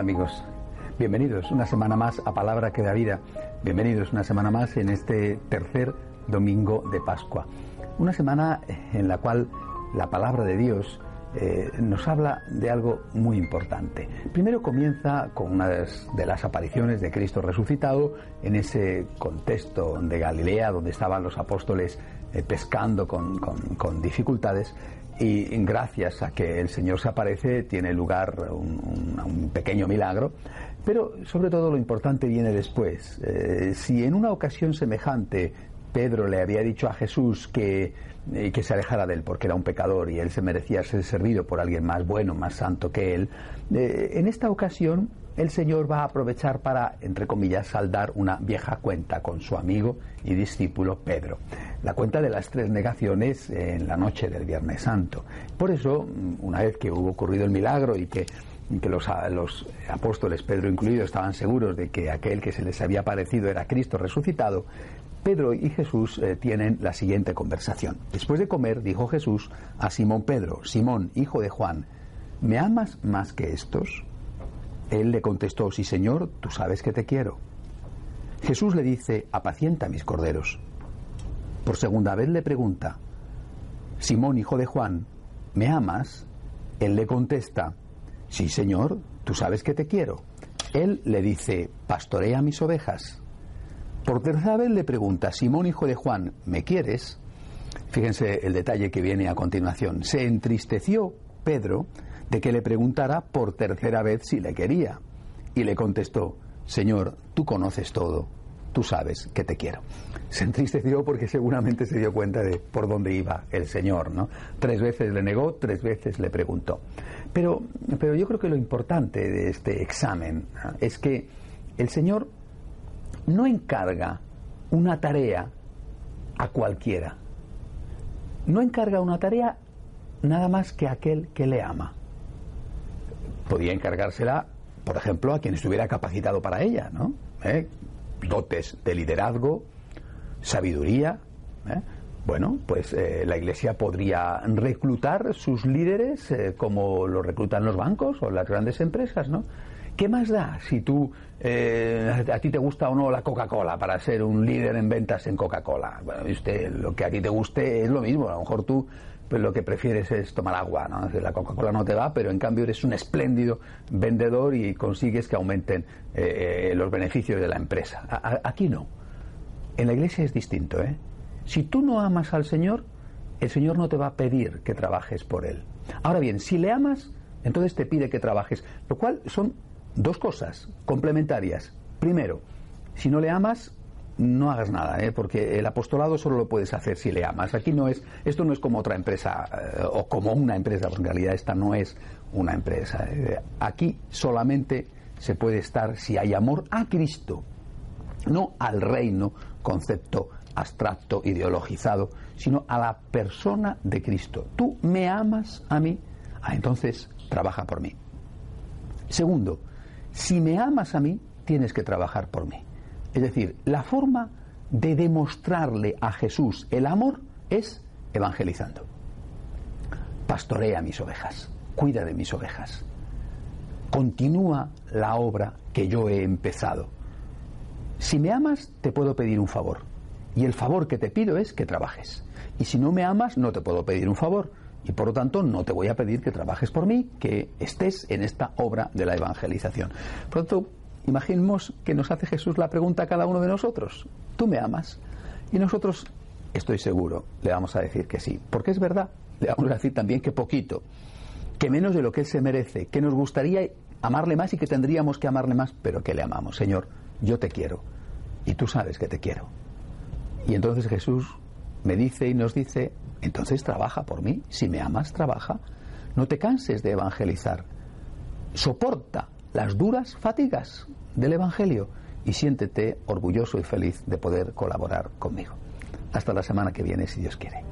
Amigos, bienvenidos una semana más a Palabra que da vida, bienvenidos una semana más en este tercer domingo de Pascua, una semana en la cual la palabra de Dios eh, nos habla de algo muy importante. Primero comienza con una de las apariciones de Cristo resucitado en ese contexto de Galilea donde estaban los apóstoles eh, pescando con, con, dificultades y gracias a que el Señor se aparece tiene lugar un pequeño milagro, pero sobre todo lo importante viene después. Eh, si en una ocasión semejante Pedro le había dicho a Jesús que, eh, que se alejara de él porque era un pecador y él se merecía ser servido por alguien más bueno, más santo que él, eh, en esta ocasión el Señor va a aprovechar para, entre comillas, saldar una vieja cuenta con su amigo y discípulo Pedro. La cuenta de las tres negaciones en la noche del Viernes Santo. Por eso, una vez que hubo ocurrido el milagro y que, que los, los, apóstoles, Pedro incluido, estaban seguros de que aquel que se les había parecido era Cristo resucitado, Pedro y Jesús eh, tienen la siguiente conversación. Después de comer, dijo Jesús a Simón Pedro, Simón, hijo de Juan, ¿me amas más que estos? Él le contestó, sí Señor, tú sabes que te quiero. Jesús le dice, apacienta mis corderos. Por segunda vez le pregunta, Simón, hijo de Juan, ¿me amas? Él le contesta, sí Señor, tú sabes que te quiero. Él le dice, pastorea mis ovejas. Por tercera vez le pregunta, Simón, hijo de Juan, ¿me quieres? Fíjense el detalle que viene a continuación. Se entristeció Pedro de que le preguntara por tercera vez si le quería. Y le contestó, Señor, tú conoces todo, tú sabes que te quiero. Se entristeció porque seguramente se dio cuenta de por dónde iba el Señor, ¿no? Tres veces le negó, tres veces le preguntó. Pero, pero yo creo que lo importante de este examen es que el Señor no encarga una tarea a cualquiera. No encarga una tarea nada más que a aquel que le ama. Podía encargársela, por ejemplo, a quien estuviera capacitado para ella, ¿no? ¿Eh? Dotes de liderazgo, sabiduría. ¿eh? Bueno, pues eh, la Iglesia podría reclutar sus líderes como lo reclutan los bancos o las grandes empresas, ¿no? ¿Qué más da si tú, eh, a ti te gusta o no la Coca-Cola para ser un líder en ventas en Coca-Cola? Bueno, usted, lo que a ti te guste es lo mismo. A lo mejor tú pues lo que prefieres es tomar agua, ¿no? La Coca-Cola no te va, pero en cambio eres un espléndido vendedor y consigues que aumenten eh, los beneficios de la empresa. Aquí no. En la iglesia es distinto, ¿eh? Si tú no amas al Señor, el Señor no te va a pedir que trabajes por Él. Ahora bien, si le amas, entonces te pide que trabajes, lo cual son dos cosas complementarias. Primero, si no le amas, no hagas nada, ¿eh? porque el apostolado solo lo puedes hacer si le amas. Aquí no es, esto no es como otra empresa eh, o como una empresa, porque en realidad esta no es una empresa. ¿eh? Aquí solamente se puede estar si hay amor a Cristo, no al reino, concepto abstracto, ideologizado, sino a la persona de Cristo. Tú me amas a mí, ah, entonces trabaja por mí. Segundo, si me amas a mí, tienes que trabajar por mí. Es decir, la forma de demostrarle a Jesús el amor es evangelizando. Pastorea mis ovejas, cuida de mis ovejas. Continúa la obra que yo he empezado. Si me amas, te puedo pedir un favor. Y el favor que te pido es que trabajes. Y si no me amas, no te puedo pedir un favor. Y por lo tanto no te voy a pedir que trabajes por mí, que estés en esta obra de la evangelización. Por lo tanto, imaginemos que nos hace Jesús la pregunta a cada uno de nosotros, ¿tú me amas? Y nosotros, estoy seguro, le vamos a decir que sí, porque es verdad, le vamos a decir también que poquito, que menos de lo que Él se merece, que nos gustaría amarle más y que tendríamos que amarle más, pero que le amamos. Señor, yo te quiero y tú sabes que te quiero. Y entonces Jesús me dice y nos dice, entonces trabaja por mí, si me amas, trabaja. No te canses de evangelizar. Soporta las duras fatigas del Evangelio y siéntete orgulloso y feliz de poder colaborar conmigo. Hasta la semana que viene, si Dios quiere.